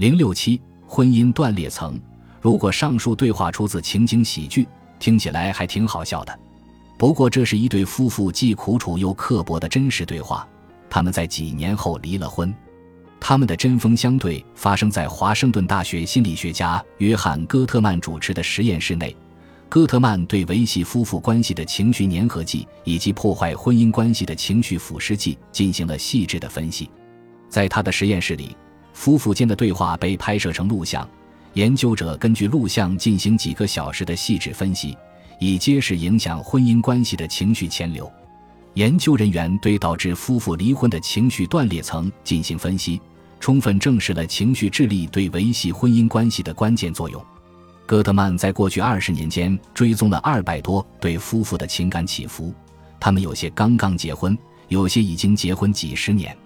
零六七婚姻断裂层。如果上述对话出自情景喜剧，听起来还挺好笑的。不过，这是一对夫妇既苦楚又刻薄的真实对话。他们在几年后离了婚。他们的针锋相对发生在华盛顿大学心理学家约翰·戈特曼主持的实验室内。戈特曼对维系夫妇关系的情绪粘合剂以及破坏婚姻关系的情绪腐蚀剂进行了细致的分析。在他的实验室里，夫妇间的对话被拍摄成录像，研究者根据录像进行几个小时的细致分析，以揭示影响婚姻关系的情绪潜流。研究人员对导致夫妇离婚的情绪断裂层进行分析，充分证实了情绪智力对维系婚姻关系的关键作用。戈特曼在过去二十年间追踪了二百多对夫妇的情感起伏，他们有些刚刚结婚，有些已经结婚几十年。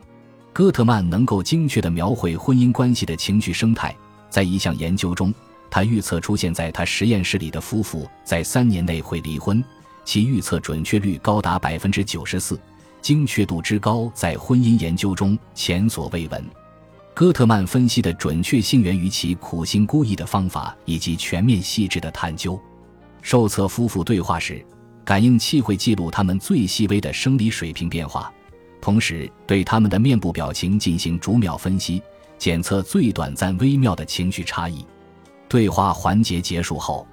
戈特曼能够精确地描绘婚姻关系的情绪生态。在一项研究中，他预测出现在他实验室里的夫妇在三年内会离婚，其预测准确率高达百分之九十四，精确度之高在婚姻研究中前所未闻。戈特曼分析的准确性源于其苦心孤诣的方法以及全面细致的探究。受测夫妇对话时，感应器会记录他们最细微的生理水平变化，同时对他们的面部表情进行逐秒分析，检测最短暂微妙的情绪差异。对话环节结束后，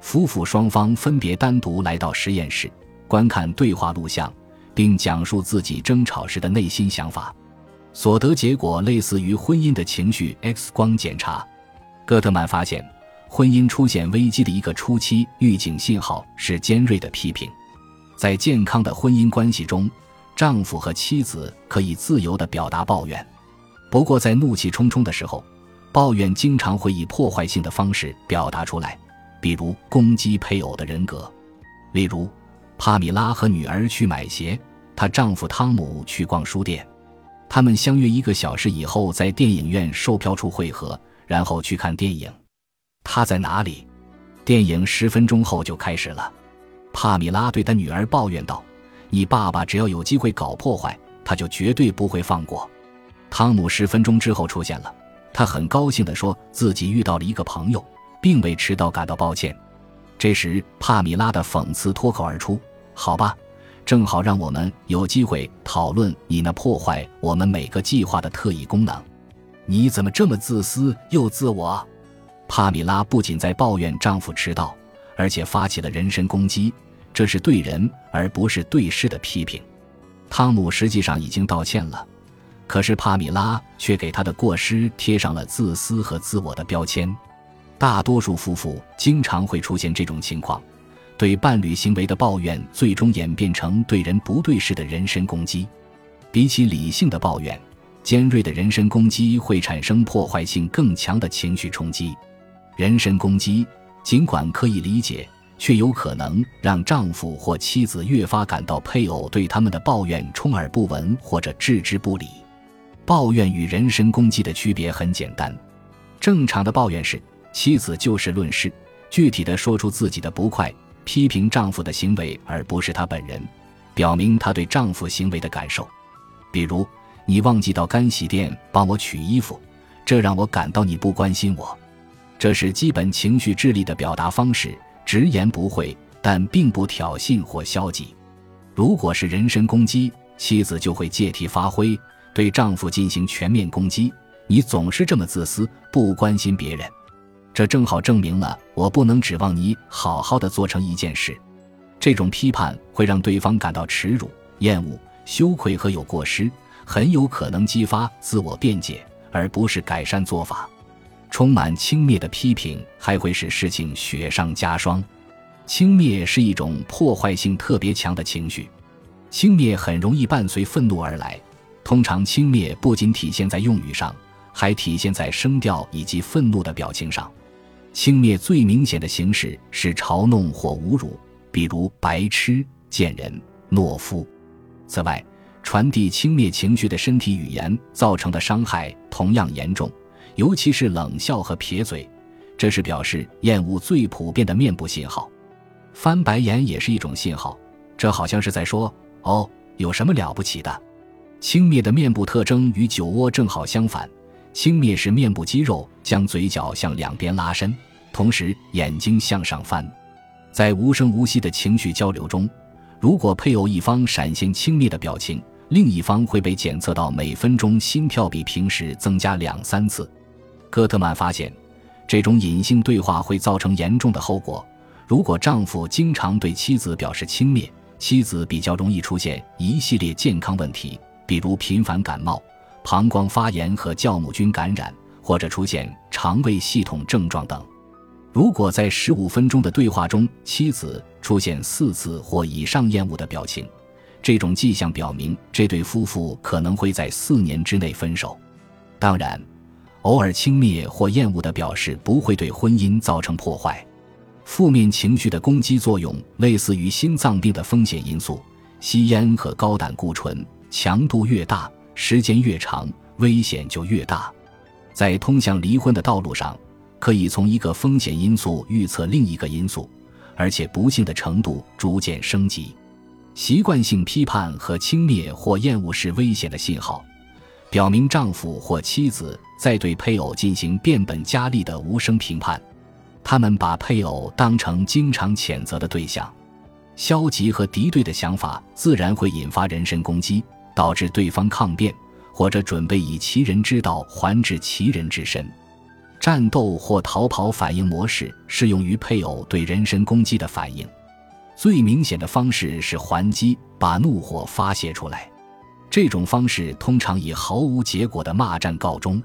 夫妇双方分别单独来到实验室，观看对话录像，并讲述自己争吵时的内心想法。所得结果类似于婚姻的情绪 X 光检查。戈特曼发现，婚姻出现危机的一个初期预警信号是尖锐的批评。在健康的婚姻关系中，丈夫和妻子可以自由地表达抱怨，不过在怒气冲冲的时候，抱怨经常会以破坏性的方式表达出来，比如攻击配偶的人格。例如，帕米拉和女儿去买鞋，她丈夫汤姆去逛书店。他们相约一个小时以后在电影院售票处会合，然后去看电影。他在哪里？电影十分钟后就开始了。帕米拉对他女儿抱怨道：“你爸爸只要有机会搞破坏，他就绝对不会放过。”汤姆十分钟之后出现了，他很高兴地说自己遇到了一个朋友，并为迟到感到抱歉。这时，帕米拉的讽刺脱口而出：“好吧。”正好让我们有机会讨论你那破坏我们每个计划的特异功能。你怎么这么自私又自我？帕米拉不仅在抱怨丈夫迟到，而且发起了人身攻击，这是对人而不是对事的批评。汤姆实际上已经道歉了，可是帕米拉却给他的过失贴上了自私和自我的标签。大多数夫妇经常会出现这种情况。对伴侣行为的抱怨，最终演变成对人不对事的人身攻击。比起理性的抱怨，尖锐的人身攻击会产生破坏性更强的情绪冲击。人身攻击尽管可以理解，却有可能让丈夫或妻子越发感到配偶对他们的抱怨充耳不闻或者置之不理。抱怨与人身攻击的区别很简单：正常的抱怨是妻子就事论事，具体的说出自己的不快。批评丈夫的行为，而不是她本人，表明她对丈夫行为的感受。比如，你忘记到干洗店帮我取衣服，这让我感到你不关心我。这是基本情绪智力的表达方式，直言不讳，但并不挑衅或消极。如果是人身攻击，妻子就会借题发挥，对丈夫进行全面攻击。你总是这么自私，不关心别人。这正好证明了我不能指望你好好的做成一件事。这种批判会让对方感到耻辱、厌恶、羞愧和有过失，很有可能激发自我辩解，而不是改善做法。充满轻蔑的批评还会使事情雪上加霜。轻蔑是一种破坏性特别强的情绪，轻蔑很容易伴随愤怒而来。通常，轻蔑不仅体现在用语上，还体现在声调以及愤怒的表情上。轻蔑最明显的形式是嘲弄或侮辱，比如“白痴”“贱人”“懦夫”。此外，传递轻蔑情绪的身体语言造成的伤害同样严重，尤其是冷笑和撇嘴，这是表示厌恶最普遍的面部信号。翻白眼也是一种信号，这好像是在说：“哦，有什么了不起的？”轻蔑的面部特征与酒窝正好相反。轻蔑是面部肌肉将嘴角向两边拉伸，同时眼睛向上翻。在无声无息的情绪交流中，如果配偶一方闪现轻蔑的表情，另一方会被检测到每分钟心跳比平时增加两三次。戈特曼发现，这种隐性对话会造成严重的后果。如果丈夫经常对妻子表示轻蔑，妻子比较容易出现一系列健康问题，比如频繁感冒。膀胱发炎和酵母菌感染，或者出现肠胃系统症状等。如果在十五分钟的对话中，妻子出现四次或以上厌恶的表情，这种迹象表明这对夫妇可能会在四年之内分手。当然，偶尔轻蔑或厌恶的表示不会对婚姻造成破坏。负面情绪的攻击作用类似于心脏病的风险因素。吸烟和高胆固醇强度越大。时间越长，危险就越大。在通向离婚的道路上，可以从一个风险因素预测另一个因素，而且不幸的程度逐渐升级。习惯性批判和轻蔑或厌恶是危险的信号，表明丈夫或妻子在对配偶进行变本加厉的无声评判。他们把配偶当成经常谴责的对象，消极和敌对的想法自然会引发人身攻击。导致对方抗辩，或者准备以其人之道还治其人之身。战斗或逃跑反应模式适用于配偶对人身攻击的反应。最明显的方式是还击，把怒火发泄出来。这种方式通常以毫无结果的骂战告终。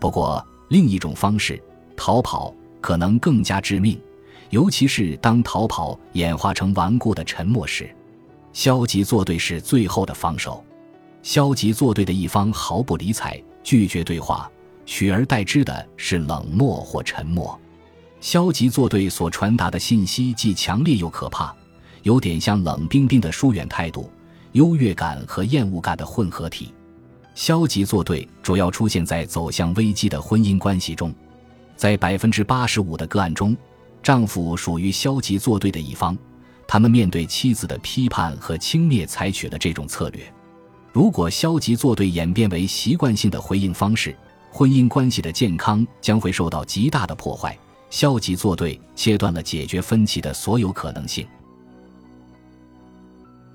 不过，另一种方式逃跑可能更加致命，尤其是当逃跑演化成顽固的沉默时。消极作对是最后的防守。消极作对的一方毫不理睬，拒绝对话，取而代之的是冷漠或沉默。消极作对所传达的信息既强烈又可怕，有点像冷冰冰的疏远态度、优越感和厌恶感的混合体。消极作对主要出现在走向危机的婚姻关系中，在百分之八十五的个案中，丈夫属于消极作对的一方，他们面对妻子的批判和轻蔑采取了这种策略。如果消极作对演变为习惯性的回应方式，婚姻关系的健康将会受到极大的破坏。消极作对切断了解决分歧的所有可能性。